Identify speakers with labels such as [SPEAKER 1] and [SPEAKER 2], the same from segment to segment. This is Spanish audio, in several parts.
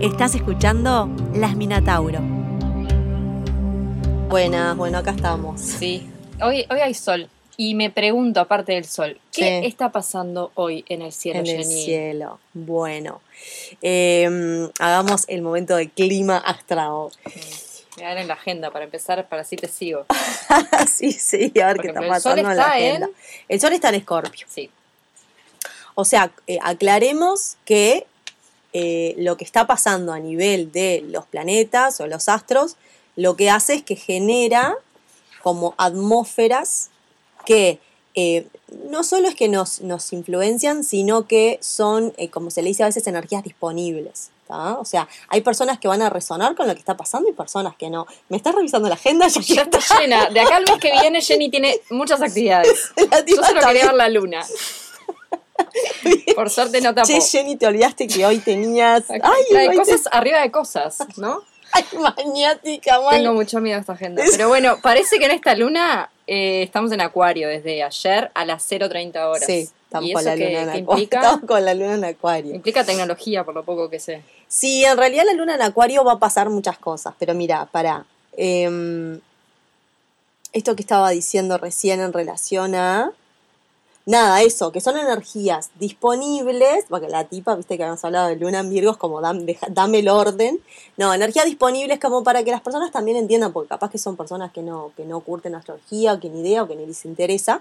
[SPEAKER 1] Estás escuchando Las Minatauro.
[SPEAKER 2] Buenas, bueno, acá estamos.
[SPEAKER 3] Sí, hoy, hoy hay sol. Y me pregunto, aparte del sol, ¿qué
[SPEAKER 2] Sí.
[SPEAKER 3] está pasando hoy en el cielo,
[SPEAKER 2] en el cielo. Bueno, eh, hagamos el momento de clima astral.
[SPEAKER 3] Me dan en la agenda para empezar, para así te sigo.
[SPEAKER 2] sí, sí, a ver
[SPEAKER 3] Por
[SPEAKER 2] qué está
[SPEAKER 3] ejemplo, el sol
[SPEAKER 2] pasando en la
[SPEAKER 3] está en-
[SPEAKER 2] agenda. El sol está en Escorpio.
[SPEAKER 3] Sí.
[SPEAKER 2] O sea, eh, aclaremos que eh, lo que está pasando a nivel de los planetas o los astros, lo que hace es que genera como atmósferas que eh, no solo es que nos, nos influencian, sino que son, eh, como se le dice a veces, energías disponibles. ¿tá? O sea, hay personas que van a resonar con lo que está pasando y personas que no. ¿Me estás revisando la agenda? Ya
[SPEAKER 3] Ya está llena. De acá al mes que viene, Jenny tiene muchas actividades. Yo solo quería ver la luna. Por suerte no tapó.
[SPEAKER 2] Che, Jenny, te olvidaste que hoy tenías. Ay,
[SPEAKER 3] Hay
[SPEAKER 2] hoy te-
[SPEAKER 3] cosas arriba de cosas, ¿no?
[SPEAKER 2] Ay, maniática, mal.
[SPEAKER 3] Tengo mucho miedo a esta agenda. Pero bueno, parece que en esta luna eh, estamos en Acuario desde ayer a las 0.30 horas.
[SPEAKER 2] Sí, estamos
[SPEAKER 3] ¿Y
[SPEAKER 2] con la luna en
[SPEAKER 3] qué
[SPEAKER 2] acuario.
[SPEAKER 3] implica?
[SPEAKER 2] Estamos con la luna en acuario.
[SPEAKER 3] Implica tecnología, por lo poco que sé.
[SPEAKER 2] Sí, en realidad la luna en acuario va a pasar muchas cosas, pero mira, para esto que estaba diciendo recién en relación a nada, eso, que son energías disponibles, porque la tipa, viste que habíamos hablado de luna en Virgo, como dam- deja- dame el orden. No, energías disponibles como para que las personas también entiendan, porque capaz que son personas que no, que no curten astrología, o que ni idea, o que ni les interesa.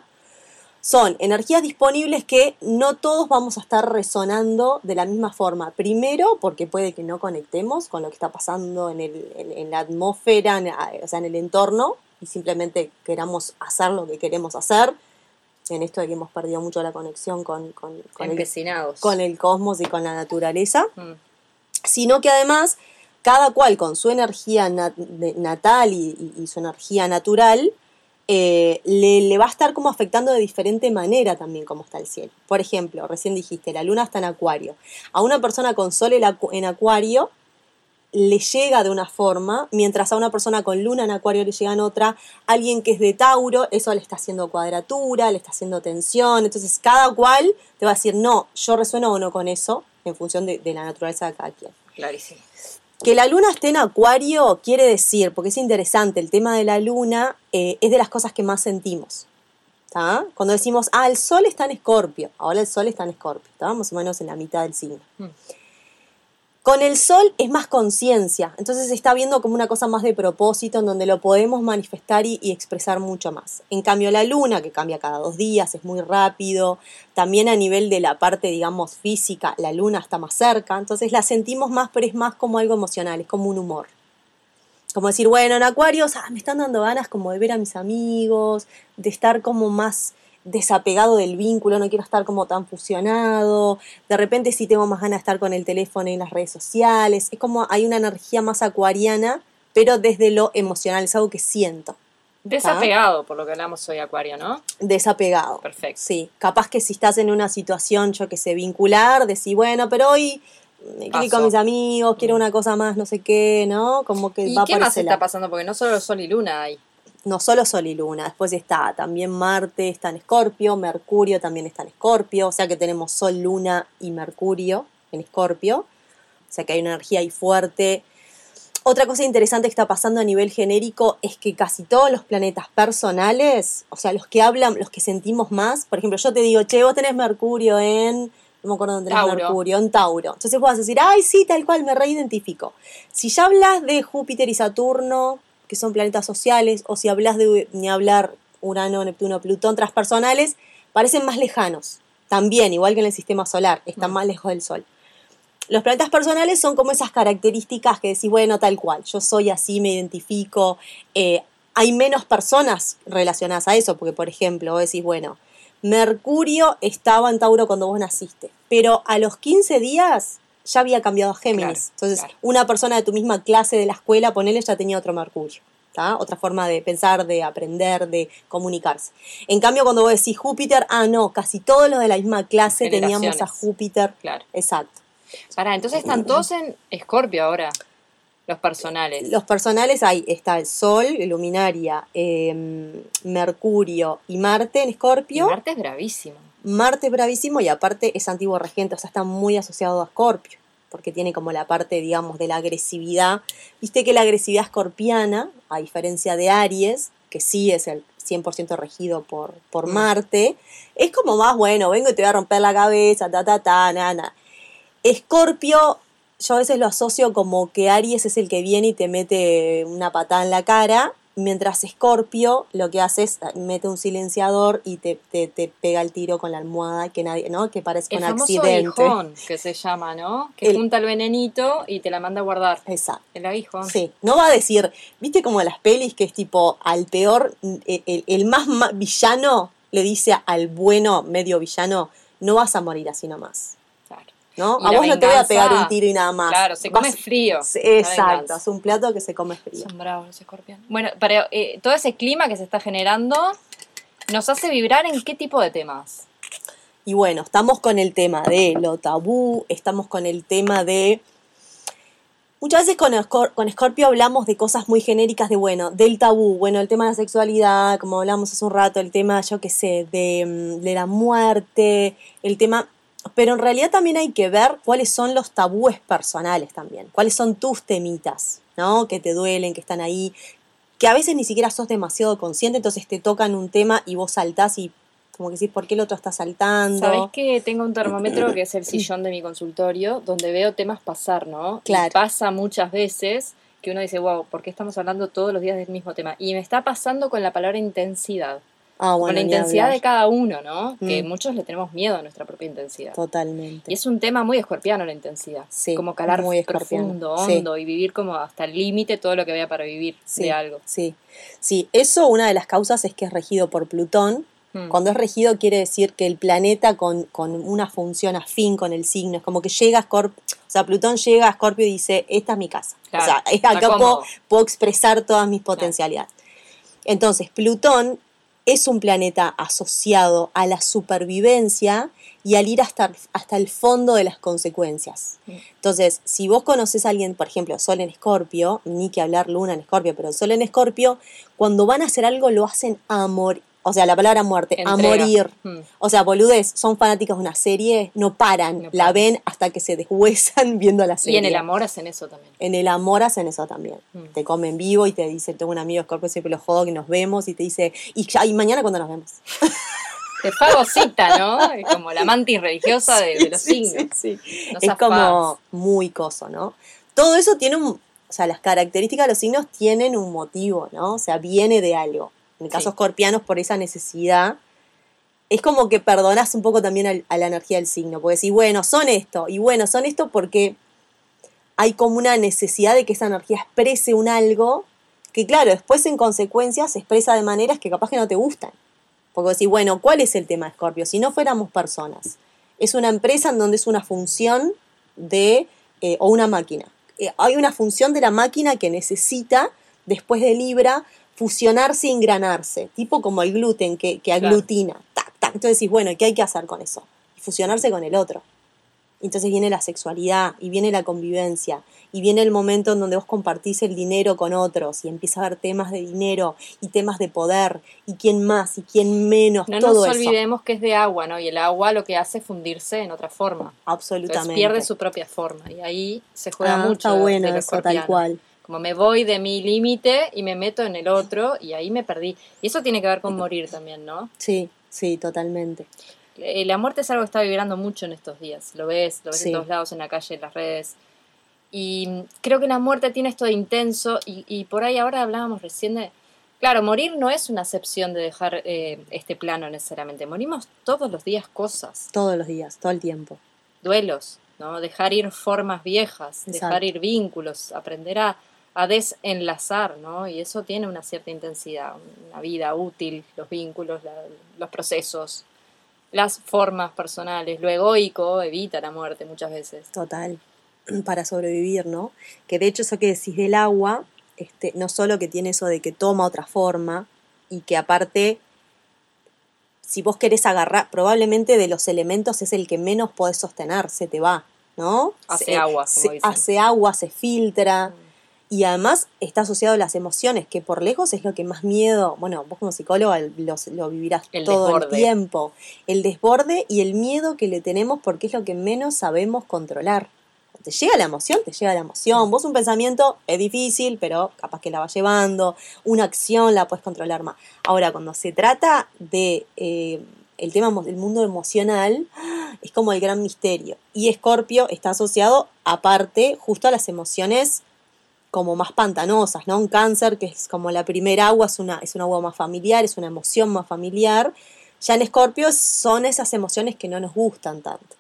[SPEAKER 2] Son energías disponibles que no todos vamos a estar resonando de la misma forma. Primero, porque puede que no conectemos con lo que está pasando en, el, en la atmósfera, en, o sea, en el entorno, y simplemente queramos hacer lo que queremos hacer. En esto de que hemos perdido mucho la conexión con, con, con el, con el cosmos y con la naturaleza
[SPEAKER 3] Mm.
[SPEAKER 2] sino que además cada cual con su energía nat- natal y, su energía natural eh, le, le va a estar como afectando de diferente manera también como está el cielo. Por ejemplo, recién dijiste, la luna está en acuario. A una persona con sol en acuario le llega de una forma, mientras a una persona con luna en acuario le llega en otra, alguien que es de Tauro, eso le está haciendo cuadratura, le está haciendo tensión, entonces cada cual te va a decir, no, yo resueno o no con eso, en función de, de la naturaleza de cada quien.
[SPEAKER 3] Clarísimo.
[SPEAKER 2] Que la luna esté en acuario quiere decir, porque es interesante, el tema de la luna eh, es de las cosas que más sentimos. ¿tá? Cuando decimos, ah, el sol está en escorpio, ahora el sol está en escorpio, más o menos en la mitad del signo.
[SPEAKER 3] Mm.
[SPEAKER 2] Con el sol es más conciencia, entonces se está viendo como una cosa más de propósito en donde lo podemos manifestar y, expresar mucho más. En cambio la luna, que cambia cada dos días, es muy rápido, también a nivel de la parte, digamos, física, la luna está más cerca, entonces la sentimos más, pero es más como algo emocional, es como un humor. Como decir, bueno, en Acuarios ah, me están dando ganas como de ver a mis amigos, de estar como más desapegado del vínculo, no quiero estar como tan fusionado, de repente sí tengo más ganas de estar con el teléfono y en las redes sociales, es como hay una energía más acuariana, pero desde lo emocional, es algo que siento,
[SPEAKER 3] Desapegado, por lo que hablamos hoy, Acuario, ¿no?
[SPEAKER 2] desapegado.
[SPEAKER 3] Perfecto.
[SPEAKER 2] Sí, capaz que si estás en una situación, yo que sé, vincular, decís, bueno, pero hoy me quiero ir con mis amigos, quiero una cosa más, no sé qué, ¿no? Como que
[SPEAKER 3] ¿Y
[SPEAKER 2] va
[SPEAKER 3] qué
[SPEAKER 2] por
[SPEAKER 3] más
[SPEAKER 2] ese
[SPEAKER 3] está
[SPEAKER 2] lado.
[SPEAKER 3] pasando? Porque no solo Sol y Luna hay.
[SPEAKER 2] No solo Sol y Luna, después está también Marte, está en Escorpio, Mercurio también está en Escorpio, o sea que tenemos Sol, Luna y Mercurio en Escorpio, o sea que hay una energía ahí fuerte. Otra cosa interesante que está pasando a nivel genérico es que casi todos los planetas personales, o sea, los que hablan, los que sentimos más, por ejemplo, yo te digo, che, vos tenés Mercurio en, no me acuerdo dónde tenés. Mercurio, en Tauro. Entonces vos vas a decir, ay, sí, tal cual, me reidentifico. Si ya hablas de Júpiter y Saturno, que son planetas sociales, o si hablas de ni hablar Urano, Neptuno, Plutón, transpersonales, parecen más lejanos. También, igual que en el sistema solar, están
[SPEAKER 3] Mm.
[SPEAKER 2] más lejos del Sol. Los planetas personales son como esas características que decís, bueno, tal cual, yo soy así, me identifico. Eh, hay menos personas relacionadas a eso, porque por ejemplo, vos decís, bueno, Mercurio estaba en Tauro cuando vos naciste, pero a los 15 días ya había cambiado a Géminis.
[SPEAKER 3] Claro,
[SPEAKER 2] Entonces,
[SPEAKER 3] claro.
[SPEAKER 2] una persona de tu misma clase de la escuela, ponele, ya tenía otro Mercurio. ¿tá? Otra forma de pensar, de aprender, de comunicarse. En cambio, cuando vos decís Júpiter, ah, no, casi todos los de la misma clase teníamos a. Júpiter.
[SPEAKER 3] Claro.
[SPEAKER 2] Exacto.
[SPEAKER 3] Pará, entonces están todos en Escorpio ahora. Los personales.
[SPEAKER 2] Los personales, ahí está el Sol, Luminaria, eh, Mercurio y Marte en Escorpio.
[SPEAKER 3] Marte es bravísimo.
[SPEAKER 2] Marte es bravísimo y aparte es antiguo regente, o sea, está muy asociado a Escorpio. porque tiene como la parte, digamos, de la agresividad. Viste que la agresividad escorpiana, a diferencia de Aries, que sí es el 100% regido por, por
[SPEAKER 3] Mm.
[SPEAKER 2] Marte, es como más, bueno, vengo y te voy a romper la cabeza, ta, ta, ta, na, na. Escorpio, yo a veces lo asocio como que Aries es el que viene y te mete una patada en la cara, mientras Escorpio lo que hace es mete un silenciador y te, te, te pega el tiro con la almohada, que nadie, ¿no? Que parece
[SPEAKER 3] El
[SPEAKER 2] un accidente.
[SPEAKER 3] aguijón, que se llama, ¿no? Que
[SPEAKER 2] El-
[SPEAKER 3] junta el venenito y te la manda a guardar.
[SPEAKER 2] Exacto.
[SPEAKER 3] El aguijón.
[SPEAKER 2] Sí, no va a decir, viste como las pelis que es tipo al peor, el, el- más villano le dice al bueno medio villano, no vas a morir así nomás. ¿No?
[SPEAKER 3] Y
[SPEAKER 2] A vos no te voy a pegar un tiro y nada más.
[SPEAKER 3] Claro, se
[SPEAKER 2] Vas-
[SPEAKER 3] come frío.
[SPEAKER 2] Exacto, es un plato que se come frío.
[SPEAKER 3] Son bravos los escorpiones. Bueno, pero eh, todo ese clima que se está generando nos hace vibrar en qué tipo de temas.
[SPEAKER 2] Y bueno, estamos con el tema de lo tabú, estamos con el tema de... Muchas veces con, Escor- con Scorpio hablamos de cosas muy genéricas de, bueno, del tabú, bueno, el tema de la sexualidad, como hablamos hace un rato, el tema, yo qué sé, de, mm, de la muerte, el tema... Pero en realidad también hay que ver cuáles son los tabúes personales también, cuáles son tus temitas, ¿no? Que te duelen, que están ahí, que a veces ni siquiera sos demasiado consciente, entonces te tocan un tema y vos saltás y como que decís, ¿por qué el otro está saltando?
[SPEAKER 3] Sabés que tengo un termómetro que es el sillón de mi consultorio, donde veo temas pasar, ¿no? Y
[SPEAKER 2] Claro.
[SPEAKER 3] pasa muchas veces que uno dice, wow, ¿por qué estamos hablando todos los días del mismo tema? Y me está pasando con la palabra intensidad.
[SPEAKER 2] Ah,
[SPEAKER 3] con la intensidad de cada uno, ¿no? Que
[SPEAKER 2] Mm.
[SPEAKER 3] muchos le tenemos miedo a nuestra propia intensidad.
[SPEAKER 2] Totalmente.
[SPEAKER 3] Y es un tema muy escorpiano la intensidad.
[SPEAKER 2] Sí,
[SPEAKER 3] como calar
[SPEAKER 2] muy
[SPEAKER 3] profundo,
[SPEAKER 2] Sí.
[SPEAKER 3] hondo y vivir como hasta el límite todo lo que vea para vivir
[SPEAKER 2] Sí,
[SPEAKER 3] de algo.
[SPEAKER 2] Sí, sí. Eso una de las causas es que es regido por Plutón.
[SPEAKER 3] Mm.
[SPEAKER 2] Cuando es regido quiere decir que el planeta con, con una función afín con el signo, es como que llega a Scorpio, o sea, Plutón llega a Scorpio y dice, esta es mi casa.
[SPEAKER 3] Claro,
[SPEAKER 2] o sea, acá puedo, puedo expresar todas mis potencialidades. Entonces, Plutón es un planeta asociado a la supervivencia y al ir hasta, hasta el fondo de las consecuencias.
[SPEAKER 3] Mm.
[SPEAKER 2] Entonces, si vos conoces a alguien, por ejemplo, Sol en Escorpio, ni que hablar Luna en Escorpio, pero Sol en Escorpio, cuando van a hacer algo lo hacen a morir. O sea, la palabra muerte, a
[SPEAKER 3] Entrega.
[SPEAKER 2] morir.
[SPEAKER 3] Mm.
[SPEAKER 2] O sea, boludez, son fanáticos de una serie, no paran,
[SPEAKER 3] No
[SPEAKER 2] la ven hasta que se deshuesan viendo la
[SPEAKER 3] Y
[SPEAKER 2] serie.
[SPEAKER 3] en el amor hacen eso también.
[SPEAKER 2] En el amor hacen eso también.
[SPEAKER 3] Mm.
[SPEAKER 2] Te comen vivo y te dice, tengo un amigo Scorpio, siempre lo jodo, que nos vemos, y te dice, y, ya, y mañana cuando nos vemos.
[SPEAKER 3] Te fagocita, ¿no? Es como la mantis religiosa de, de los signos.
[SPEAKER 2] sí, sí.
[SPEAKER 3] No
[SPEAKER 2] es como muy coso, ¿no? Todo eso tiene un, o sea, las características de los signos tienen un motivo, ¿no? O sea, viene de algo. En el caso
[SPEAKER 3] Sí.
[SPEAKER 2] escorpianos, por esa necesidad, es como que perdonas un poco también al- a la energía del signo, porque decís, bueno, son esto, y bueno, son esto porque hay como una necesidad de que esa energía exprese un algo que, claro, después en consecuencia se expresa de maneras que capaz que no te gustan. Porque decís, bueno, ¿cuál es el tema de Scorpio? Si no fuéramos personas, es una empresa en donde es una función de, eh, o una máquina. Eh, hay una función de la máquina que necesita, después de Libra, fusionarse y engranarse, tipo como el gluten que, que
[SPEAKER 3] Claro.
[SPEAKER 2] aglutina. Tac, tac. Entonces decís, bueno, ¿qué hay que hacer con eso? Fusionarse con el otro. Entonces viene la sexualidad y viene la convivencia y viene el momento en donde vos compartís el dinero con otros y empieza a haber temas de dinero y temas de poder y quién más y quién menos,
[SPEAKER 3] No
[SPEAKER 2] todo
[SPEAKER 3] nos
[SPEAKER 2] eso.
[SPEAKER 3] olvidemos que es de agua, ¿no? Y el agua lo que hace es fundirse en otra forma. Entonces
[SPEAKER 2] Absolutamente.
[SPEAKER 3] pierde su propia forma. Y ahí se juega
[SPEAKER 2] Ah,
[SPEAKER 3] mucho.
[SPEAKER 2] Está bueno eso, tal cual.
[SPEAKER 3] Como me voy de mi límite y me meto en el otro y ahí me perdí. Y eso tiene que ver con morir también, ¿no?
[SPEAKER 2] Sí, sí, totalmente.
[SPEAKER 3] La muerte es algo que está vibrando mucho en estos días. Lo ves, lo ves
[SPEAKER 2] Sí.
[SPEAKER 3] en todos lados, en la calle, en las redes. Y creo que la muerte tiene esto de intenso. Y, y por ahí ahora hablábamos recién de. Claro, morir no es una excepción de dejar eh, este plano necesariamente. Morimos todos los días cosas,
[SPEAKER 2] Todos los días, todo el tiempo.
[SPEAKER 3] duelos, ¿no? Dejar ir formas viejas, dejar ir vínculos, aprender a, a desenlazar, ¿no? Y eso tiene una cierta intensidad, una vida útil, los vínculos, la- los procesos, las formas personales. Lo egoico evita la muerte muchas veces.
[SPEAKER 2] Total. Para sobrevivir, ¿no? Que de hecho eso que decís del agua, este, no solo que tiene eso de que toma otra forma y que aparte, si vos querés agarrar, probablemente de los elementos es el que menos podés sostener, se te va, ¿no?
[SPEAKER 3] Hace
[SPEAKER 2] Se-
[SPEAKER 3] agua, como
[SPEAKER 2] se-
[SPEAKER 3] dicen.
[SPEAKER 2] hace agua, se filtra.
[SPEAKER 3] Mm.
[SPEAKER 2] Y además está asociado a las emociones, que por lejos es lo que más miedo, bueno, vos como psicóloga lo, lo vivirás
[SPEAKER 3] El
[SPEAKER 2] todo el tiempo. El desborde y el miedo que le tenemos porque es lo que menos sabemos controlar. te llega la emoción, te llega la emoción. Vos un pensamiento es difícil, pero capaz que la vas llevando. Una acción la puedes controlar más. Ahora, cuando se trata de eh, el tema del mundo emocional, es como el gran misterio. Y Escorpio está asociado, aparte, justo a las emociones como más pantanosas, ¿no? Un cáncer, que es como la primera agua, es una, es un agua más familiar, es una emoción más familiar. Ya en Escorpio son esas emociones que no nos gustan tanto.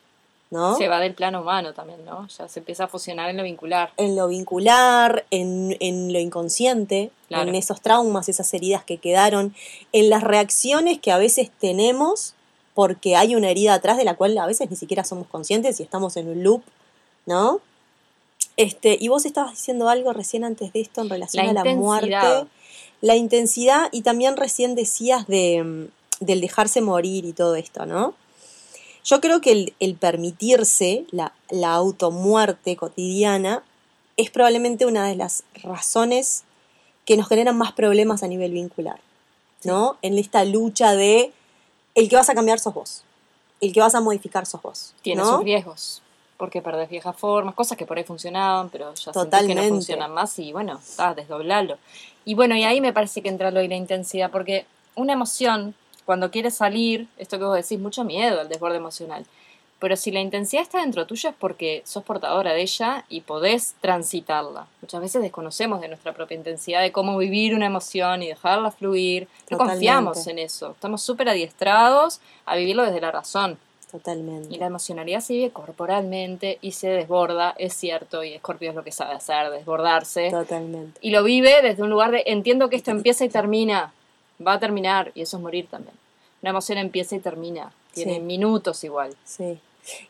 [SPEAKER 2] ¿no?
[SPEAKER 3] Se va del plano humano también, ¿no? Ya se empieza a fusionar en lo vincular.
[SPEAKER 2] En lo vincular, en, en lo inconsciente, en esos traumas, esas heridas que quedaron, en las reacciones que a veces tenemos porque hay una herida atrás de la cual a veces ni siquiera somos conscientes y estamos en un loop, ¿no? Este, y vos estabas diciendo algo recién antes de esto en relación a la muerte, la intensidad y también recién decías de, del dejarse morir y todo esto, ¿no? Yo creo que el, permitirse la, la automuerte cotidiana es probablemente una de las razones que nos generan más problemas a nivel vincular, ¿no? En esta lucha de el que vas a cambiar sos vos, el que vas a modificar sos vos.
[SPEAKER 3] Tiene sus riesgos, porque perdés viejas formas, cosas que por ahí funcionaban, pero ya que no funcionan más y bueno, ah, desdoblarlo. Y bueno, y ahí me parece que entra lo de la intensidad, porque una emoción cuando quieres salir, esto que vos decís, mucho miedo al desborde emocional. Pero si la intensidad está dentro tuyo es porque sos portadora de ella y podés transitarla. Muchas veces desconocemos de nuestra propia intensidad, de cómo vivir una emoción y dejarla fluir. No confiamos en eso. Estamos súper adiestrados a vivirlo desde la razón.
[SPEAKER 2] Totalmente.
[SPEAKER 3] Y la emocionalidad se vive corporalmente y se desborda, es cierto, y Scorpio es lo que sabe hacer, desbordarse.
[SPEAKER 2] Totalmente.
[SPEAKER 3] Y lo vive desde un lugar de entiendo que esto empieza y termina va a terminar y eso es morir también. Una emoción empieza y termina, tiene minutos igual.
[SPEAKER 2] Sí.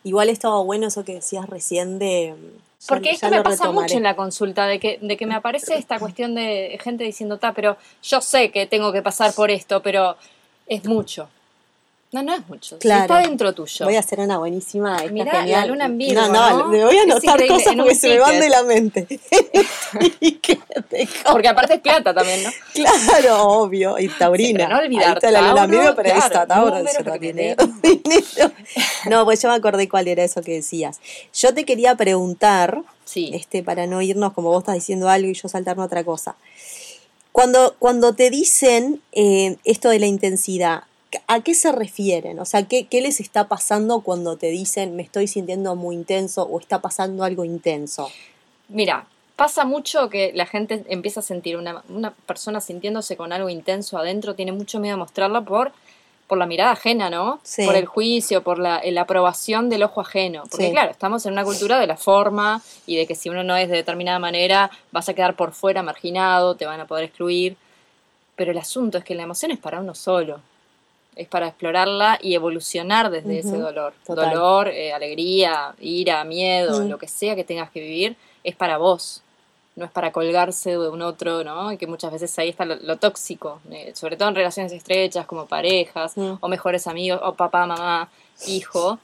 [SPEAKER 2] Igual estaba bueno eso que decías recién de...
[SPEAKER 3] Porque esto me pasa mucho en la consulta, de que, de que me aparece esta cuestión de gente diciendo, ta, pero yo sé que tengo que pasar por esto, pero es mucho. No, no es mucho. está dentro tuyo.
[SPEAKER 2] Voy a hacer una buenísima.
[SPEAKER 3] Mira, la luna en Virgo,
[SPEAKER 2] No, no, me voy a anotar cosas porque se me van de la mente.
[SPEAKER 3] porque aparte es plata también, ¿no?
[SPEAKER 2] Claro, obvio. Y taurina.
[SPEAKER 3] no olvidar. Ahí
[SPEAKER 2] está la luna en Virgo, pero ahí está Tauro. no, pues yo me acordé cuál era eso que decías. Yo te quería preguntar,
[SPEAKER 3] sí.
[SPEAKER 2] este, para no irnos como vos estás diciendo algo y yo saltarme otra cosa. Cuando, cuando te dicen eh, esto de la intensidad, ¿A qué se refieren? O sea, ¿qué, ¿qué, les está pasando cuando te dicen me estoy sintiendo muy intenso o está pasando algo intenso?
[SPEAKER 3] Mira, pasa mucho que la gente empieza a sentir, una, una persona sintiéndose con algo intenso adentro, tiene mucho miedo a mostrarlo por, por la mirada ajena, ¿no? Por el juicio, por la, aprobación del ojo ajeno. Porque claro, estamos en una cultura de la forma y de que si uno no es de determinada manera, vas a quedar por fuera, marginado, te van a poder excluir. Pero el asunto es que la emoción es para uno solo es para explorarla y evolucionar desde ese dolor. Dolor, eh, alegría, ira, miedo, lo que sea que tengas que vivir, es para vos. No es para colgarse de un otro, ¿no? Y que muchas veces ahí está lo, tóxico, eh, sobre todo en relaciones estrechas como parejas o mejores amigos o papá, mamá, hijo.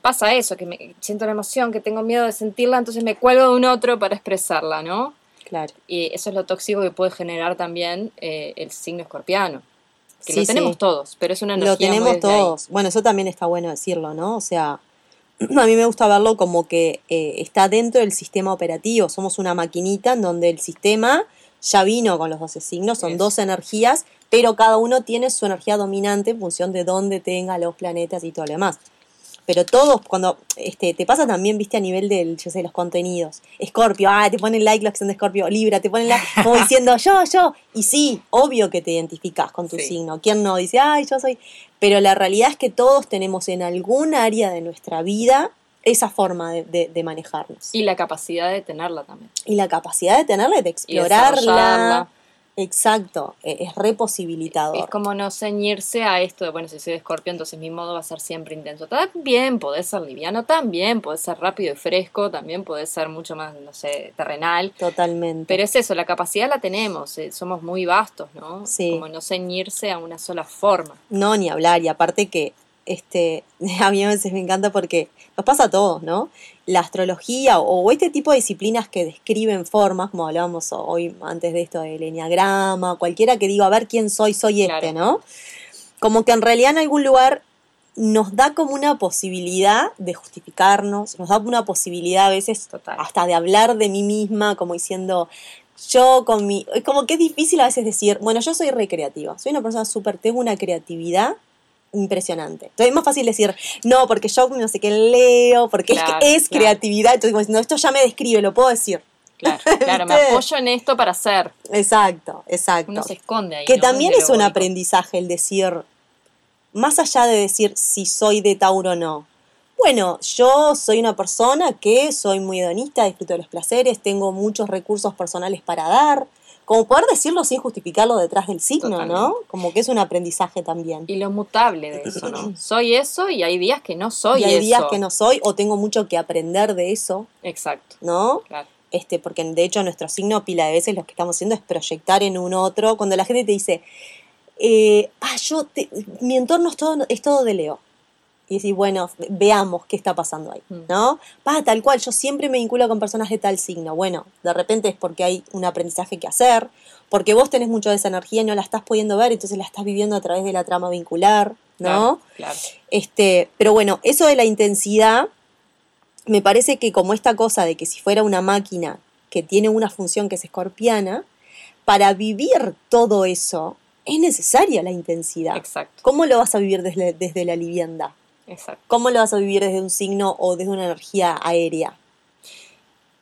[SPEAKER 3] Pasa eso, que me, siento la emoción, que tengo miedo de sentirla, entonces me cuelgo de un otro para expresarla, ¿no?
[SPEAKER 2] Claro.
[SPEAKER 3] Y eso es lo tóxico que puede generar también eh, el signo escorpiano que lo tenemos todos, pero es una energía
[SPEAKER 2] Lo tenemos todos. Bueno, eso también está bueno decirlo, ¿no? O sea, a mí me gusta verlo como que eh, está dentro del sistema operativo. Somos una maquinita en donde el sistema ya vino con los 12 signos, son 12 energías, pero cada uno tiene su energía dominante en función de dónde tenga los planetas y todo lo demás pero todos, cuando este, te pasa también, viste, a nivel del, yo sé, los contenidos. Scorpio, ah, te ponen like la acción de Scorpio, Libra, te ponen like, como diciendo yo, yo. Y sí, obvio que te identificas con tu signo. ¿Quién no dice, ay, yo soy? Pero la realidad es que todos tenemos en algún área de nuestra vida esa forma de, de, manejarnos.
[SPEAKER 3] Y la capacidad de tenerla también.
[SPEAKER 2] Y la capacidad de tenerla, de explorarla. Exacto, e, es reposibilitador.
[SPEAKER 3] Es como no ceñirse a esto de, bueno, si soy de escorpio, entonces mi modo va a ser siempre intenso. También puede ser liviano, también puede ser rápido y fresco, también puede ser mucho más, no sé, terrenal.
[SPEAKER 2] Totalmente.
[SPEAKER 3] Pero es eso, la capacidad la tenemos, eh, somos muy vastos, ¿no?
[SPEAKER 2] Sí.
[SPEAKER 3] Como no ceñirse a una sola forma.
[SPEAKER 2] No, ni hablar, y aparte que este, a mí a veces me encanta porque nos pasa a todos, ¿no? La astrología o, este tipo de disciplinas que describen formas, como hablábamos hoy antes de esto del enneagrama, cualquiera que diga, a ver quién soy, soy este, ¿no? Como que en realidad en algún lugar nos da como una posibilidad de justificarnos, nos da una posibilidad a veces
[SPEAKER 3] Total.
[SPEAKER 2] hasta de hablar de mí misma, como diciendo, yo con mi... es Como que es difícil a veces decir, bueno, yo soy recreativa, soy una persona súper, tengo una creatividad impresionante. Entonces es más fácil decir, no, porque yo no sé qué leo, porque
[SPEAKER 3] Claro,
[SPEAKER 2] es, que es
[SPEAKER 3] claro.
[SPEAKER 2] creatividad, entonces esto ya me describe, lo puedo decir.
[SPEAKER 3] Claro, claro, me apoyo en esto para hacer.
[SPEAKER 2] Exacto, exacto.
[SPEAKER 3] Uno se esconde ahí.
[SPEAKER 2] Que
[SPEAKER 3] ¿no?
[SPEAKER 2] también es un aprendizaje el decir, más allá de decir si soy de Tauro o no. Bueno, yo soy una persona que soy muy hedonista, disfruto de los placeres, tengo muchos recursos personales para dar. Como poder decirlo sin justificarlo detrás del signo, ¿no? Como que es un aprendizaje también.
[SPEAKER 3] Y lo mutable de eso, ¿no? Soy eso y hay días que no soy
[SPEAKER 2] y hay
[SPEAKER 3] eso.
[SPEAKER 2] días que no soy o tengo mucho que aprender de eso,
[SPEAKER 3] Exacto,
[SPEAKER 2] ¿no?
[SPEAKER 3] claro.
[SPEAKER 2] este, porque de hecho nuestro signo pila de veces lo que estamos haciendo es proyectar en un otro. Cuando la gente te dice, eh, ah, yo, te- mi entorno es todo, es todo de Leo. Y decís, bueno, veamos qué está pasando ahí,
[SPEAKER 3] Mm.
[SPEAKER 2] ¿no? Pa, tal cual, yo siempre me vinculo con personas de tal signo. Bueno, de repente es porque hay un aprendizaje que hacer, porque vos tenés mucho de esa energía y no la estás pudiendo ver, entonces la estás viviendo a través de la trama vincular, ¿no?
[SPEAKER 3] Claro, claro.
[SPEAKER 2] Este, pero bueno, eso de la intensidad, me parece que como esta cosa de que si fuera una máquina que tiene una función que es escorpiana, para vivir todo eso es necesaria la intensidad.
[SPEAKER 3] Exacto,
[SPEAKER 2] ¿Cómo lo vas a vivir desde, desde la livienda?
[SPEAKER 3] Exacto.
[SPEAKER 2] ¿Cómo lo vas a vivir desde un signo o desde una energía aérea?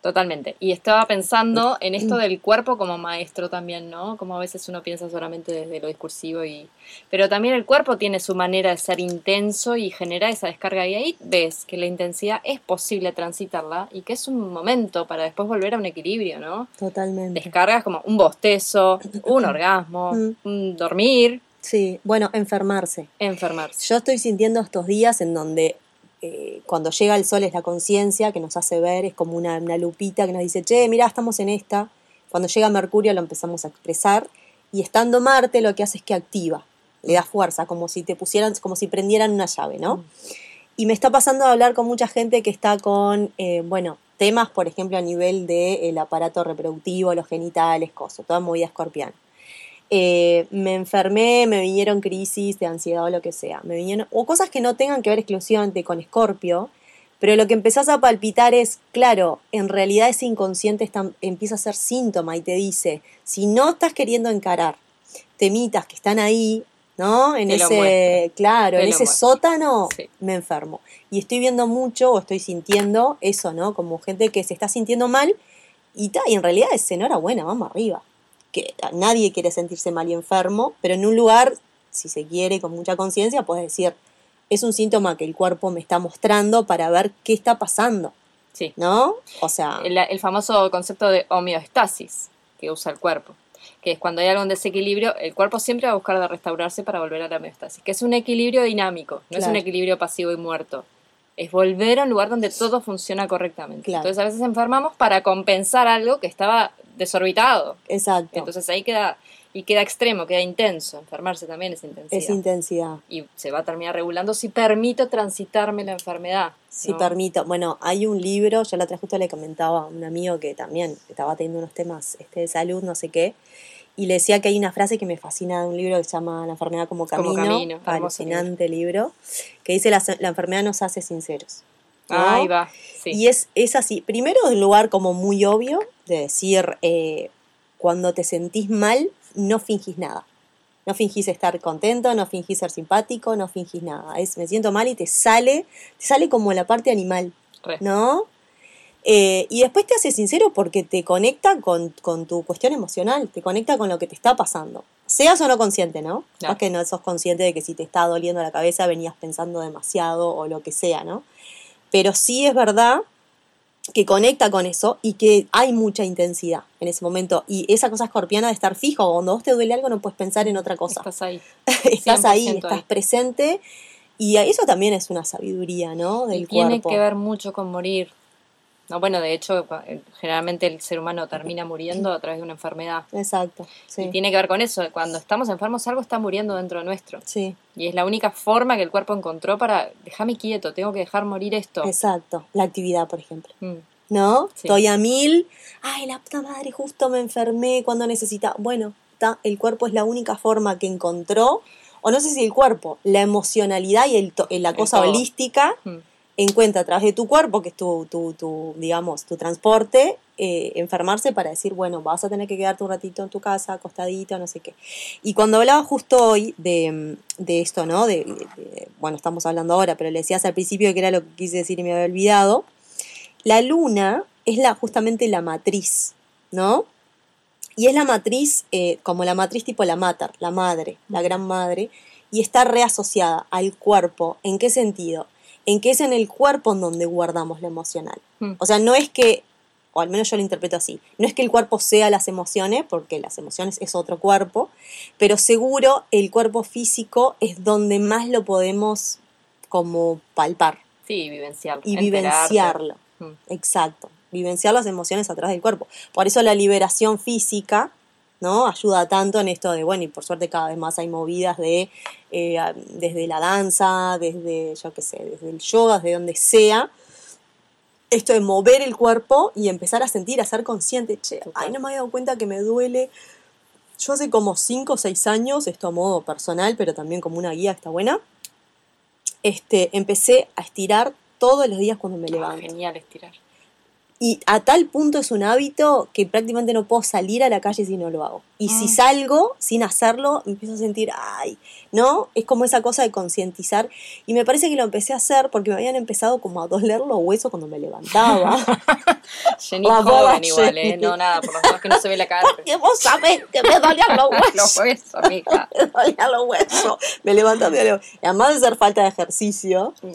[SPEAKER 3] Totalmente. Y estaba pensando en esto del cuerpo como maestro también, ¿no? Como a veces uno piensa solamente desde lo discursivo y... Pero también el cuerpo tiene su manera de ser intenso y genera esa descarga. Y ahí ves que la intensidad es posible transitarla y que es un momento para después volver a un equilibrio, ¿no?
[SPEAKER 2] Totalmente.
[SPEAKER 3] Descargas como un bostezo, un orgasmo,
[SPEAKER 2] Mm.
[SPEAKER 3] un dormir,
[SPEAKER 2] Sí, bueno, enfermarse.
[SPEAKER 3] enfermarse.
[SPEAKER 2] Yo estoy sintiendo estos días en donde eh, cuando llega el sol es la conciencia que nos hace ver, es como una, una lupita que nos dice, che, mira, estamos en esta. Cuando llega Mercurio lo empezamos a expresar y estando Marte lo que hace es que activa, le da fuerza, como si te pusieran, como si prendieran una llave, ¿no?
[SPEAKER 3] Mm.
[SPEAKER 2] Y me está pasando a hablar con mucha gente que está con, eh, bueno, temas, por ejemplo, a nivel del aparato reproductivo, los genitales, cosas, toda movida escorpiana. Eh, me enfermé, me vinieron crisis de ansiedad o lo que sea, me vinieron, o cosas que no tengan que ver exclusivamente con Escorpio, pero lo que empezás a palpitar es, claro, en realidad ese inconsciente está- empieza a ser síntoma y te dice, si no estás queriendo encarar temitas que están ahí, ¿no? En
[SPEAKER 3] Te
[SPEAKER 2] ese, claro,
[SPEAKER 3] Te
[SPEAKER 2] en ese sótano
[SPEAKER 3] Sí.
[SPEAKER 2] me enfermo. Y estoy viendo mucho o estoy sintiendo eso, ¿no? Como gente que se está sintiendo mal y, ta, y en realidad es enhorabuena, vamos arriba. Que nadie quiere sentirse mal y enfermo, pero en un lugar, si se quiere, con mucha conciencia, puedes decir, es un síntoma que el cuerpo me está mostrando para ver qué está pasando,
[SPEAKER 3] Sí.
[SPEAKER 2] ¿no? O sea,
[SPEAKER 3] el, el famoso concepto de homeostasis que usa el cuerpo, que es cuando hay algún desequilibrio, el cuerpo siempre va a buscar de restaurarse para volver a la homeostasis, que es un equilibrio dinámico, no es un equilibrio pasivo y muerto. Es volver a un lugar donde todo funciona correctamente.
[SPEAKER 2] Claro.
[SPEAKER 3] Entonces a veces enfermamos para compensar algo que estaba desorbitado.
[SPEAKER 2] exacto.
[SPEAKER 3] Entonces ahí queda, y queda extremo, queda intenso. Enfermarse también es intensidad.
[SPEAKER 2] es intensidad.
[SPEAKER 3] y se va a terminar regulando si permito transitarme la enfermedad.
[SPEAKER 2] Si
[SPEAKER 3] ¿no?
[SPEAKER 2] permito. Bueno, hay un libro, yo la otra justo le comentaba a un amigo que también estaba teniendo unos temas este, de salud, no sé qué, y le decía que hay una frase que me fascina de un libro que se llama La enfermedad como
[SPEAKER 3] Como
[SPEAKER 2] camino,
[SPEAKER 3] camino, hermoso
[SPEAKER 2] alucinante libro, que dice la, la enfermedad nos hace sinceros. ¿no?
[SPEAKER 3] Ahí va. Sí.
[SPEAKER 2] Y es, es así, primero de un lugar como muy obvio, de decir, eh, cuando te sentís mal, no fingís nada. No fingís estar contento, no fingís ser simpático, no fingís nada. Es, me siento mal y te sale, te sale como la parte animal,
[SPEAKER 3] Re.
[SPEAKER 2] ¿no? Eh, y después te hace sincero porque te conecta con, con tu cuestión emocional, te conecta con lo que te está pasando. Seas o no consciente, ¿no? No que no sos consciente de que si te está doliendo la cabeza venías pensando demasiado o lo que sea, ¿no? Pero sí es verdad que conecta con eso y que hay mucha intensidad en ese momento. Y esa cosa escorpiana de estar fijo, cuando vos te duele algo no puedes pensar en otra cosa.
[SPEAKER 3] Estás ahí.
[SPEAKER 2] estás ahí,
[SPEAKER 3] 100%
[SPEAKER 2] estás
[SPEAKER 3] ahí.
[SPEAKER 2] presente y eso también es una sabiduría, ¿no? Del
[SPEAKER 3] y tiene
[SPEAKER 2] cuerpo.
[SPEAKER 3] que ver mucho con morir. No, bueno, de hecho, eh, generalmente el ser humano termina muriendo a través de una enfermedad.
[SPEAKER 2] Exacto,
[SPEAKER 3] Y
[SPEAKER 2] sí.
[SPEAKER 3] tiene que ver con eso. Cuando estamos enfermos, algo está muriendo dentro nuestro.
[SPEAKER 2] Sí,
[SPEAKER 3] Y es la única forma que el cuerpo encontró para déjame quieto, tengo que dejar morir esto.
[SPEAKER 2] exacto. La actividad, por ejemplo.
[SPEAKER 3] Mm,
[SPEAKER 2] ¿No?
[SPEAKER 3] Sí.
[SPEAKER 2] Estoy a mil. Ay, la puta madre, justo me enfermé cuando necesita. Bueno, ta, el cuerpo es la única forma que encontró o no sé si el cuerpo, la emocionalidad y el to- la cosa holística
[SPEAKER 3] Mm.
[SPEAKER 2] Encuentra a través de tu cuerpo, que es tu, tu, tu, digamos, tu transporte, eh, enfermarse para decir, bueno, vas a tener que quedarte un ratito en tu casa, acostadito, no sé qué. Y cuando hablaba justo hoy de, de esto, ¿no? De, de- bueno, estamos hablando ahora, pero le decías al principio que era lo que quise decir y me había olvidado. La luna es la, justamente la matriz, ¿no? Y es la matriz, eh, como la matriz tipo la mater, la madre, la gran madre, y está reasociada al cuerpo. ¿En qué sentido? En que es en el cuerpo en donde guardamos lo emocional.
[SPEAKER 3] Mm.
[SPEAKER 2] O sea, no es que, o al menos yo lo interpreto así, no es que el cuerpo sea las emociones, porque las emociones es otro cuerpo, pero seguro el cuerpo físico es donde más lo podemos como palpar
[SPEAKER 3] Sí, vivenciarlo.
[SPEAKER 2] y
[SPEAKER 3] enterarte.
[SPEAKER 2] vivenciarlo.
[SPEAKER 3] Mm.
[SPEAKER 2] Exacto, vivenciar las emociones a través del cuerpo. Por eso la liberación física, ¿no? Ayuda tanto en esto de, bueno, y por suerte cada vez más hay movidas de, eh, desde la danza, desde, yo qué sé, desde el yoga, desde donde sea, esto de mover el cuerpo y empezar a sentir, a ser consciente, che, ay, no me había dado cuenta que me duele. Yo hace como 5 o 6 años, esto a modo personal, pero también como una guía está buena, este, empecé a estirar todos los días cuando me
[SPEAKER 3] Ah,
[SPEAKER 2] levanto.
[SPEAKER 3] genial estirar.
[SPEAKER 2] Y a tal punto es un hábito que prácticamente no puedo salir a la calle si no lo hago. Y si
[SPEAKER 3] Mm.
[SPEAKER 2] salgo sin hacerlo, empiezo a sentir, ay, ¿no? Es como esa cosa de concientizar. Y me parece que lo empecé a hacer porque me habían empezado como a doler los huesos cuando me levantaba.
[SPEAKER 3] Jenny
[SPEAKER 2] La
[SPEAKER 3] joven igual, ¿eh?
[SPEAKER 2] Jenny.
[SPEAKER 3] No, nada, por lo menos que no se ve la cara.
[SPEAKER 2] porque vos sabés que me dolían los huesos.
[SPEAKER 3] Los huesos, mija.
[SPEAKER 2] me dolían los huesos. Me levantaba, me levantaba. Y Además de ser falta de ejercicio,
[SPEAKER 3] Mm.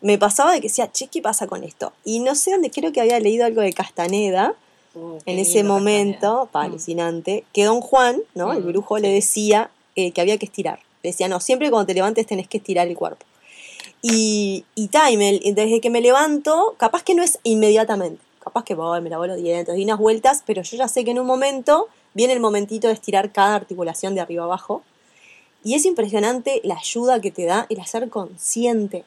[SPEAKER 2] Me pasaba de que decía, che, ¿qué pasa con esto? Y no sé dónde, creo que había leído algo de Castaneda,
[SPEAKER 3] Uh,
[SPEAKER 2] en ese momento, pa,
[SPEAKER 3] Mm.
[SPEAKER 2] alucinante, que don Juan, ¿no? El
[SPEAKER 3] Mm,
[SPEAKER 2] brujo
[SPEAKER 3] sí.
[SPEAKER 2] le decía eh, que había que estirar. Le decía, no, siempre cuando te levantes tenés que estirar el cuerpo. Y, y time, el- desde que me levanto, capaz que no es inmediatamente, capaz que voy, me lavo los dientes, doy unas vueltas, pero yo ya sé que en un momento viene el momentito de estirar cada articulación de arriba abajo. Y es impresionante la ayuda que te da el hacer consciente.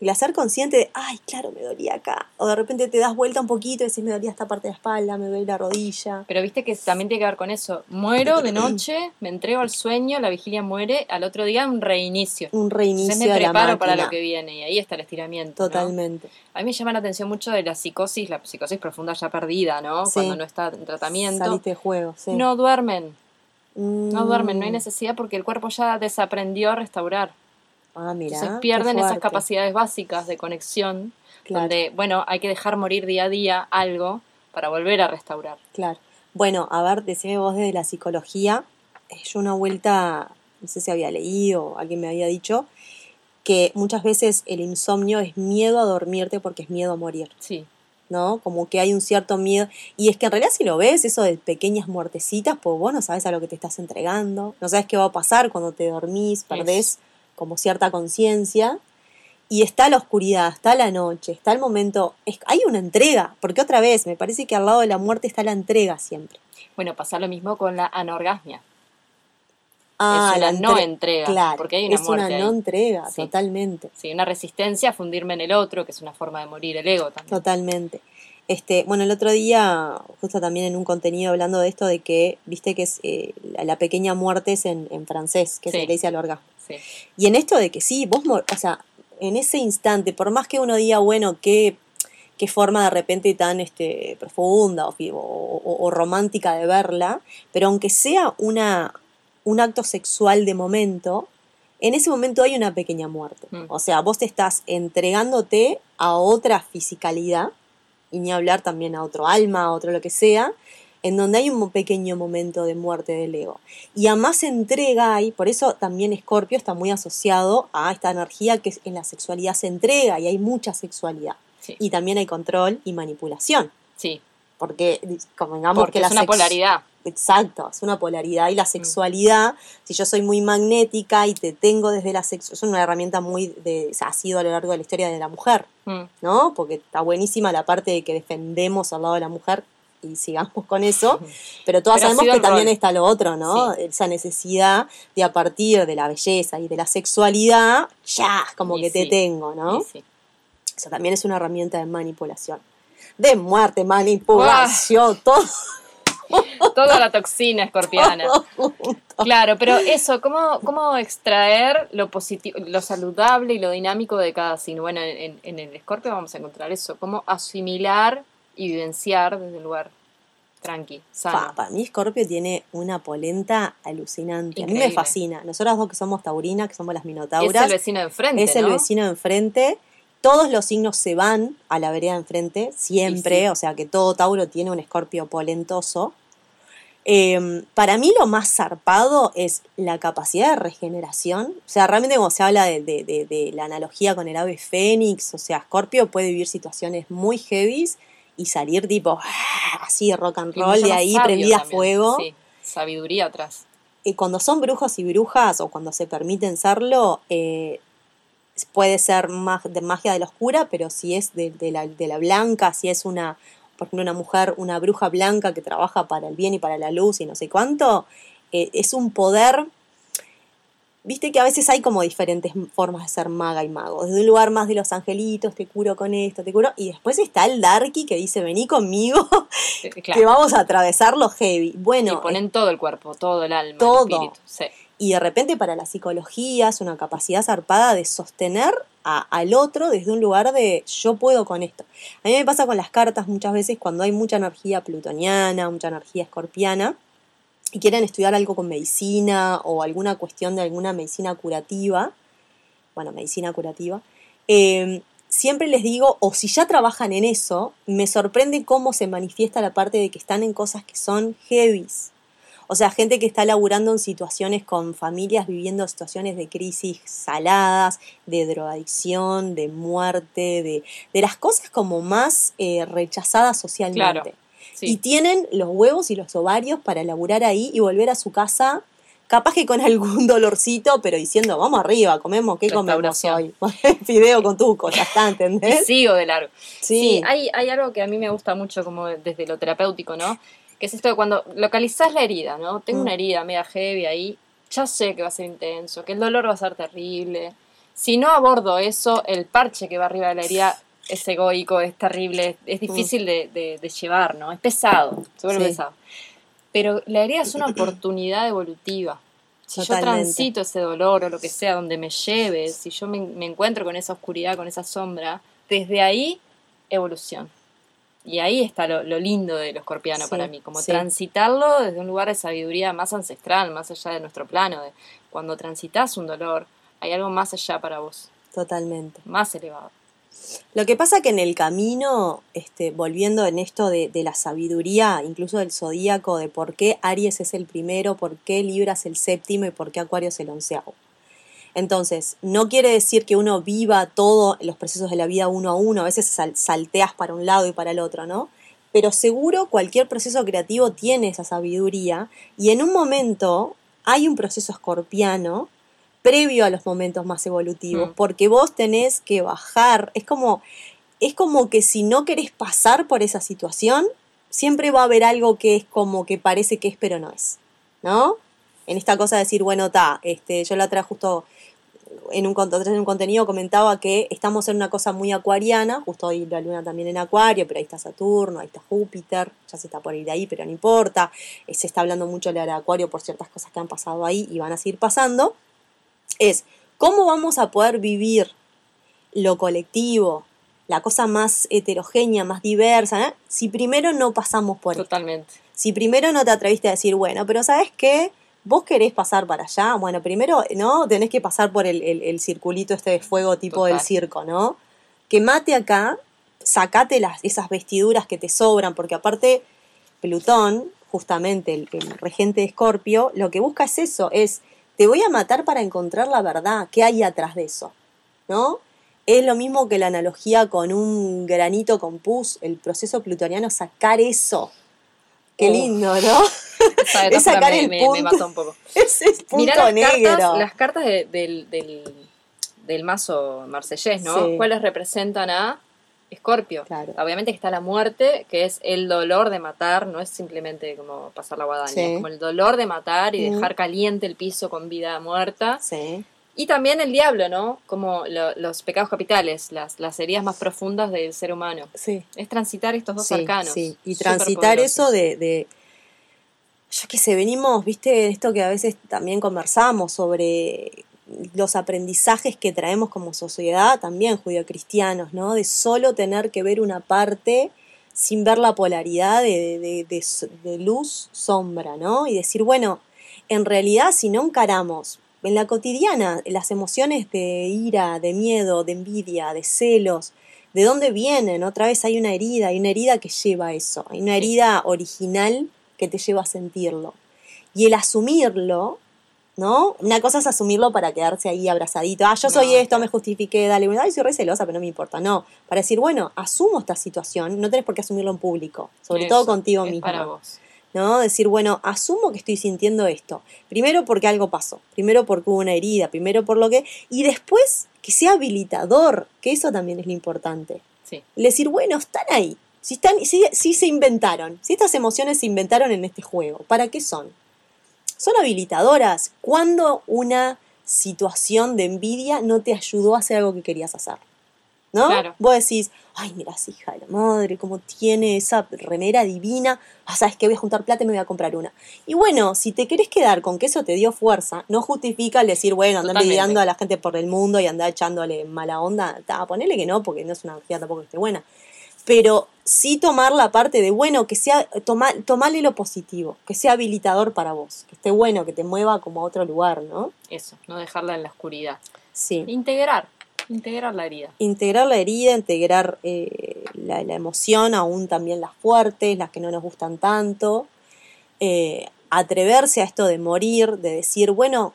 [SPEAKER 2] El hacer consciente de, ay, claro, me dolía acá. O de repente te das vuelta un poquito y decís, me dolía esta parte de la espalda, me duele la rodilla.
[SPEAKER 3] Pero viste que también tiene que ver con eso. Muero de noche, me entrego al sueño, la vigilia muere, al otro día un reinicio.
[SPEAKER 2] Un reinicio
[SPEAKER 3] Entonces me preparo para lo que viene y ahí está el estiramiento. ¿no?
[SPEAKER 2] Totalmente.
[SPEAKER 3] A mí me llama la atención mucho de la psicosis, la psicosis profunda ya perdida, ¿no?
[SPEAKER 2] Sí.
[SPEAKER 3] Cuando no está en tratamiento.
[SPEAKER 2] Saliste de juego, sí.
[SPEAKER 3] No duermen,
[SPEAKER 2] Mm.
[SPEAKER 3] no duermen, no hay necesidad porque el cuerpo ya desaprendió a restaurar.
[SPEAKER 2] Ah, mira.
[SPEAKER 3] Entonces pierden esas capacidades básicas de conexión,
[SPEAKER 2] Claro,
[SPEAKER 3] donde, bueno, hay que dejar morir día a día algo para volver a restaurar.
[SPEAKER 2] claro. Bueno, a ver, decime vos desde la psicología. eh, Yo una vuelta, no sé si había leído o alguien me había dicho, que muchas veces el insomnio es miedo a dormirte porque es miedo a morir.
[SPEAKER 3] Sí,
[SPEAKER 2] ¿no? Como que hay un cierto miedo. Y es que en realidad si lo ves, eso de pequeñas muertecitas, pues vos no sabes a lo que te estás entregando, no sabes qué va a pasar cuando te dormís, perdés como cierta conciencia. Y está la oscuridad, está la noche, está el momento, es- hay una entrega, porque otra vez, me parece que al lado de la muerte está la entrega siempre.
[SPEAKER 3] bueno, pasa lo mismo con la anorgasmia.
[SPEAKER 2] Ah,
[SPEAKER 3] es una
[SPEAKER 2] la
[SPEAKER 3] no
[SPEAKER 2] entre-
[SPEAKER 3] entrega,
[SPEAKER 2] Claro,
[SPEAKER 3] porque hay una
[SPEAKER 2] es
[SPEAKER 3] muerte
[SPEAKER 2] una
[SPEAKER 3] ahí.
[SPEAKER 2] no entrega,
[SPEAKER 3] Sí.
[SPEAKER 2] totalmente.
[SPEAKER 3] Sí, una resistencia a fundirme en el otro, que es una forma de morir el ego también.
[SPEAKER 2] Totalmente. Este, bueno, el otro día, justo también en un contenido hablando de esto, de que, viste que es eh, la, la pequeña muerte es en, en francés, que
[SPEAKER 3] Sí.
[SPEAKER 2] se le dice al orgasmo.
[SPEAKER 3] Sí.
[SPEAKER 2] Y en esto de que sí, vos, o sea, en ese instante, por más que uno diga, bueno, qué, qué forma de repente tan este, profunda o romántica de verla, pero aunque sea una, un acto sexual de momento, en ese momento hay una pequeña muerte.
[SPEAKER 3] Mm.
[SPEAKER 2] O sea, vos te estás entregándote a otra fisicalidad, y ni hablar también a otro alma, a otro lo que sea, en donde hay un pequeño momento de muerte del ego. Y a más entrega hay, por eso también Escorpio está muy asociado a esta energía que es- en la sexualidad se entrega y hay mucha sexualidad.
[SPEAKER 3] Sí.
[SPEAKER 2] Y también hay control y manipulación,
[SPEAKER 3] Sí,
[SPEAKER 2] porque convengamos
[SPEAKER 3] porque
[SPEAKER 2] que la
[SPEAKER 3] es una polaridad.
[SPEAKER 2] Exacto, es una polaridad y la sexualidad, si yo soy muy magnética y te tengo desde la sexualidad, es una herramienta muy, de, ha sido a lo largo de la historia de la mujer,
[SPEAKER 3] Mm.
[SPEAKER 2] ¿no? Porque está buenísima la parte de que defendemos al lado de la mujer y sigamos con eso, pero todas
[SPEAKER 3] Pero
[SPEAKER 2] sabemos que también
[SPEAKER 3] rol.
[SPEAKER 2] está lo otro, ¿no?
[SPEAKER 3] Sí.
[SPEAKER 2] Esa necesidad de a partir de la belleza y de la sexualidad, ya, como
[SPEAKER 3] Y
[SPEAKER 2] que te
[SPEAKER 3] sí,
[SPEAKER 2] tengo, ¿no?
[SPEAKER 3] Sí.
[SPEAKER 2] Eso también es una herramienta de manipulación. De muerte, manipulación, todo.
[SPEAKER 3] Toda la toxina escorpiana. Claro, pero eso, ¿cómo, cómo extraer lo positivo, lo saludable y lo dinámico de cada signo? Bueno, en, en el escorpio vamos a encontrar eso, cómo asimilar y vivenciar desde el lugar tranqui, sano.
[SPEAKER 2] Pa, para mí Scorpio tiene una polenta alucinante. A mí me fascina. Nosotras dos que somos taurinas, que somos las
[SPEAKER 3] es
[SPEAKER 2] minotauras,
[SPEAKER 3] el vecino de enfrente,
[SPEAKER 2] es el
[SPEAKER 3] ¿no?
[SPEAKER 2] vecino de enfrente. Todos los signos se van a la vereda de enfrente, siempre.
[SPEAKER 3] Sí.
[SPEAKER 2] O sea que todo Tauro tiene un Escorpio polentoso. Eh, para mí lo más zarpado es la capacidad de regeneración. O sea, realmente como se habla de, de- de- de la analogía con el ave fénix, o sea, Scorpio puede vivir situaciones muy heavies y salir tipo ¡ah! así rock and roll de ahí prendida a fuego.
[SPEAKER 3] Sí, sabiduría atrás.
[SPEAKER 2] Y cuando son brujos y brujas o cuando se permiten serlo, eh, puede ser mag- de magia de la oscura, pero si es de, de la, de la blanca, si es una, por ejemplo, una mujer, una bruja blanca que trabaja para el bien y para la luz y no sé cuánto, eh, es un poder. Viste que a veces hay como diferentes formas de ser maga y mago. Desde un lugar más de los angelitos, te curo con esto, te curo. Y después está el darky que dice, vení conmigo,
[SPEAKER 3] Eh,
[SPEAKER 2] que vamos a atravesar lo heavy. Bueno,
[SPEAKER 3] y ponen todo el cuerpo, todo el alma,
[SPEAKER 2] todo.
[SPEAKER 3] el espíritu. Sí.
[SPEAKER 2] y de repente para la psicología es una capacidad zarpada de sostener a- al otro desde un lugar de yo puedo con esto. A mí me pasa con las cartas muchas veces cuando hay mucha energía plutoniana, mucha energía escorpiana, y quieren estudiar algo con medicina o alguna cuestión de alguna medicina curativa, bueno, medicina curativa, eh, siempre les digo, o si ya trabajan en eso, me sorprende cómo se manifiesta la parte de que están en cosas que son heavies. O sea, gente que está laburando en situaciones con familias viviendo situaciones de crisis saladas, de drogadicción, de muerte, de, de las cosas como más eh, rechazadas socialmente.
[SPEAKER 3] Sí.
[SPEAKER 2] Y tienen los huevos y los ovarios para laburar ahí y volver a su casa, capaz que con algún dolorcito, pero diciendo, vamos arriba, comemos, ¿qué comemos hoy? Fideo con tuco, ya está,
[SPEAKER 3] Y
[SPEAKER 2] ¿entendés?
[SPEAKER 3] sigo de largo.
[SPEAKER 2] Sí.
[SPEAKER 3] Sí, hay, hay algo que a mí me gusta mucho como desde lo terapéutico, ¿no? Que es esto de cuando localizás la herida, ¿no? Tengo
[SPEAKER 2] Mm.
[SPEAKER 3] una herida media heavy ahí, ya sé que va a ser intenso, que el dolor va a ser terrible. Si no abordo eso, el parche que va arriba de la herida es egoico, es terrible, es difícil de, de- de llevar, ¿no? Es pesado, se vuelve
[SPEAKER 2] Sí.
[SPEAKER 3] pesado. Pero la herida es una oportunidad evolutiva. Si yo transito ese dolor o lo que sea, donde me lleve, si yo me, me encuentro con esa oscuridad, con esa sombra, desde ahí, evolución. Y ahí está lo, lo lindo de lo escorpiano
[SPEAKER 2] Sí,
[SPEAKER 3] para mí, como
[SPEAKER 2] sí.
[SPEAKER 3] transitarlo desde un lugar de sabiduría más ancestral, más allá de nuestro plano. De cuando transitas un dolor, hay algo más allá para vos,
[SPEAKER 2] Totalmente.
[SPEAKER 3] más elevado.
[SPEAKER 2] Lo que pasa que en el camino, este, volviendo en esto de, la sabiduría, incluso del zodíaco, de por qué Aries es el primero, por qué Libra es el séptimo y por qué Acuario es el onceavo. Entonces, no quiere decir que uno viva todos los procesos de la vida uno a uno, a veces sal- salteas para un lado y para el otro, ¿no? Pero seguro cualquier proceso creativo tiene esa sabiduría y en un momento hay un proceso escorpiano previo a los momentos más evolutivos,
[SPEAKER 3] Mm.
[SPEAKER 2] porque vos tenés que bajar, es como, es como que si no querés pasar por esa situación, siempre va a haber algo que es como que parece que es pero no es, ¿no? En esta cosa de decir, bueno, ta, este, yo la otra justo en un, en un contenido comentaba que estamos en una cosa muy acuariana, justo hoy la luna también en acuario, pero ahí está Saturno, ahí está Júpiter, ya se está por ir de ahí, pero no importa, Eh, se está hablando mucho de acuario por ciertas cosas que han pasado ahí y van a seguir pasando, es cómo vamos a poder vivir lo colectivo, la cosa más heterogénea, más diversa, ¿eh? si primero no pasamos por esto.
[SPEAKER 3] Totalmente.
[SPEAKER 2] Si primero no te atreviste a decir, bueno, pero ¿sabes qué? Vos querés pasar para allá, bueno, primero, ¿no? Tenés que pasar por el, el- el circulito este de fuego tipo del circo, ¿no? Que mate acá, sacate las, esas vestiduras que te sobran, porque aparte Plutón, justamente el, el regente de Escorpio, lo que busca es eso, es, te voy a matar para encontrar la verdad, ¿qué hay atrás de eso? ¿No? Es lo mismo que la analogía con un granito con pus, el proceso plutoniano, sacar eso. Qué lindo, ¿no?
[SPEAKER 3] Esa
[SPEAKER 2] Es sacar
[SPEAKER 3] me,
[SPEAKER 2] el
[SPEAKER 3] me- me
[SPEAKER 2] punto.
[SPEAKER 3] mató un poco.
[SPEAKER 2] Ese es punto
[SPEAKER 3] Mirá las
[SPEAKER 2] negro.
[SPEAKER 3] cartas, las cartas de- del, del, del mazo marsellés, ¿no?
[SPEAKER 2] Sí.
[SPEAKER 3] ¿Cuáles representan a Escorpio?
[SPEAKER 2] Claro.
[SPEAKER 3] Obviamente que está la muerte, que es el dolor de matar, no es simplemente como pasar la guadaña,
[SPEAKER 2] Sí.
[SPEAKER 3] es como el dolor de matar y
[SPEAKER 2] Mm.
[SPEAKER 3] dejar caliente el piso con vida muerta.
[SPEAKER 2] Sí,
[SPEAKER 3] Y también el diablo, ¿no? Como lo- los pecados capitales, las, las heridas más profundas del ser humano.
[SPEAKER 2] sí.
[SPEAKER 3] Es transitar estos dos
[SPEAKER 2] Sí,
[SPEAKER 3] arcanos.
[SPEAKER 2] sí. Y transitar eso de, de- yo qué sé, venimos, viste, esto que a veces también conversamos sobre los aprendizajes que traemos como sociedad, también judio-cristianos, ¿no? De solo tener que ver una parte sin ver la polaridad de, de, de, de luz, sombra, ¿no? Y decir, bueno, en realidad si no encaramos en la cotidiana las emociones de ira, de miedo, de envidia, de celos, ¿de dónde vienen? Otra vez hay una herida, hay una herida que lleva a eso, hay una herida original que te lleva a sentirlo. Y el asumirlo, ¿no? Una cosa es asumirlo para quedarse ahí abrazadito. Ah, yo soy
[SPEAKER 3] No,
[SPEAKER 2] esto, me justifiqué, dale, ay, soy re celosa, pero no me importa. No, para decir, bueno, asumo esta situación, no tenés por qué asumirlo en público, sobre
[SPEAKER 3] Eso,
[SPEAKER 2] todo contigo mismo.
[SPEAKER 3] para vos.
[SPEAKER 2] ¿no? Decir, bueno, asumo que estoy sintiendo esto. Primero porque algo pasó, primero porque hubo una herida, primero por lo que... Y después que sea habilitador, que eso también es lo importante.
[SPEAKER 3] Sí.
[SPEAKER 2] Decir, bueno, están ahí. Si, están, si, si se inventaron, si estas emociones se inventaron en este juego, ¿para qué son? Son habilitadoras. Cuando una situación de envidia no te ayudó a hacer algo que querías hacer. ¿No?
[SPEAKER 3] Claro.
[SPEAKER 2] Vos decís, ay, mira, hija de la madre, cómo tiene esa remera divina. Ah, sabes que voy a juntar plata y me voy a comprar una. Y bueno, si te querés quedar con que eso te dio fuerza, no justifica el decir, bueno, andar envidiando a la gente por el mundo y andar echándole mala onda. Ta, ponele que no, porque no es una energía tampoco que esté buena. Pero sí tomar la parte de, bueno, que sea, toma, tomarle lo positivo, que sea habilitador para vos, que esté bueno, que te mueva como a otro lugar, ¿no?
[SPEAKER 3] Eso, no dejarla en la oscuridad.
[SPEAKER 2] Sí.
[SPEAKER 3] Integrar, integrar la herida.
[SPEAKER 2] integrar la herida, integrar eh, la, la emoción, aún también las fuertes, las que no nos gustan tanto, eh, atreverse a esto de morir, de decir, bueno,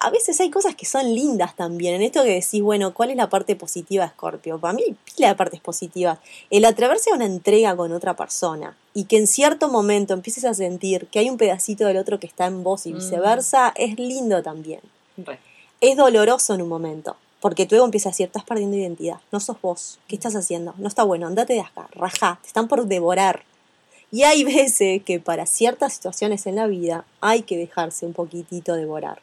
[SPEAKER 2] a veces hay cosas que son lindas también, en esto que decís, bueno, ¿cuál es la parte positiva de Scorpio? Para mí, hay pila de partes positivas. El atreverse a una entrega con otra persona y que en cierto momento empieces a sentir que hay un pedacito del otro que está en vos y
[SPEAKER 3] Mm.
[SPEAKER 2] viceversa, es lindo también
[SPEAKER 3] Re.
[SPEAKER 2] es doloroso en un momento. Porque tu ego empieza a decir, estás perdiendo identidad, no sos vos, ¿qué estás haciendo? No está bueno, andate de acá, rajá, te están por devorar. Y hay veces que para ciertas situaciones en la vida hay que dejarse un poquitito devorar.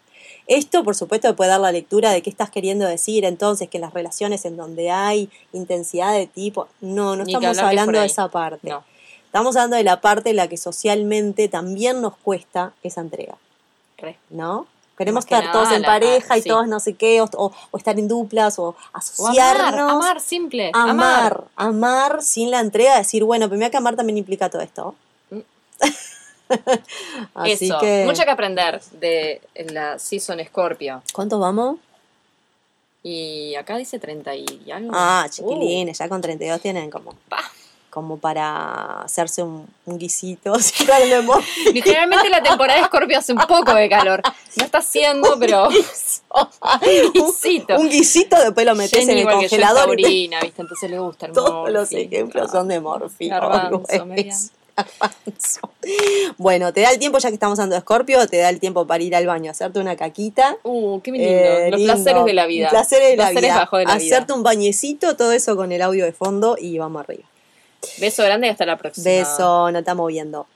[SPEAKER 2] Esto, por supuesto, puede dar la lectura de qué estás queriendo decir entonces, que las relaciones en donde hay intensidad de tipo, no, no
[SPEAKER 3] Ni
[SPEAKER 2] estamos hablando de esa parte.
[SPEAKER 3] No,
[SPEAKER 2] Estamos hablando de la parte en la que socialmente también nos cuesta esa entrega.
[SPEAKER 3] re.
[SPEAKER 2] ¿no? Queremos estar todos en pareja y
[SPEAKER 3] sí.
[SPEAKER 2] todos no sé qué, o, estar en duplas, o
[SPEAKER 3] O amar,
[SPEAKER 2] asociarnos.
[SPEAKER 3] amar, simple.
[SPEAKER 2] amar, amar sin la entrega, decir, bueno, primero que amar también implica todo esto.
[SPEAKER 3] Mm.
[SPEAKER 2] Así
[SPEAKER 3] Eso,
[SPEAKER 2] que,
[SPEAKER 3] mucho que aprender de la Season Scorpio.
[SPEAKER 2] ¿cuántos vamos?
[SPEAKER 3] Y acá dice 30 y algo.
[SPEAKER 2] Ah,
[SPEAKER 3] Uh,
[SPEAKER 2] chiquilines, ya con 32 tienen como, como para hacerse un, un guisito. le mo-
[SPEAKER 3] Literalmente la temporada de Scorpio hace un poco de calor. No está haciendo, pero. guisito.
[SPEAKER 2] un guisito, después lo metes en el
[SPEAKER 3] igual que yo, es
[SPEAKER 2] congelador. y
[SPEAKER 3] taurina, ¿viste? Entonces le gusta el
[SPEAKER 2] Todos los
[SPEAKER 3] morfi.
[SPEAKER 2] ejemplos son de Morphy. Garbanzo. Bueno, te da el tiempo, ya que estamos hablando de Scorpio, te da el tiempo para ir al baño, hacerte una caquita.
[SPEAKER 3] Uh, qué lindo.
[SPEAKER 2] Eh,
[SPEAKER 3] Los
[SPEAKER 2] lindo.
[SPEAKER 3] placeres de la vida.
[SPEAKER 2] Placeres de la
[SPEAKER 3] Placeres
[SPEAKER 2] vida.
[SPEAKER 3] bajo de la vida.
[SPEAKER 2] Hacerte un bañecito, todo eso con el audio de fondo y vamos arriba.
[SPEAKER 3] Beso grande y hasta la próxima.
[SPEAKER 2] Beso, nos estamos viendo.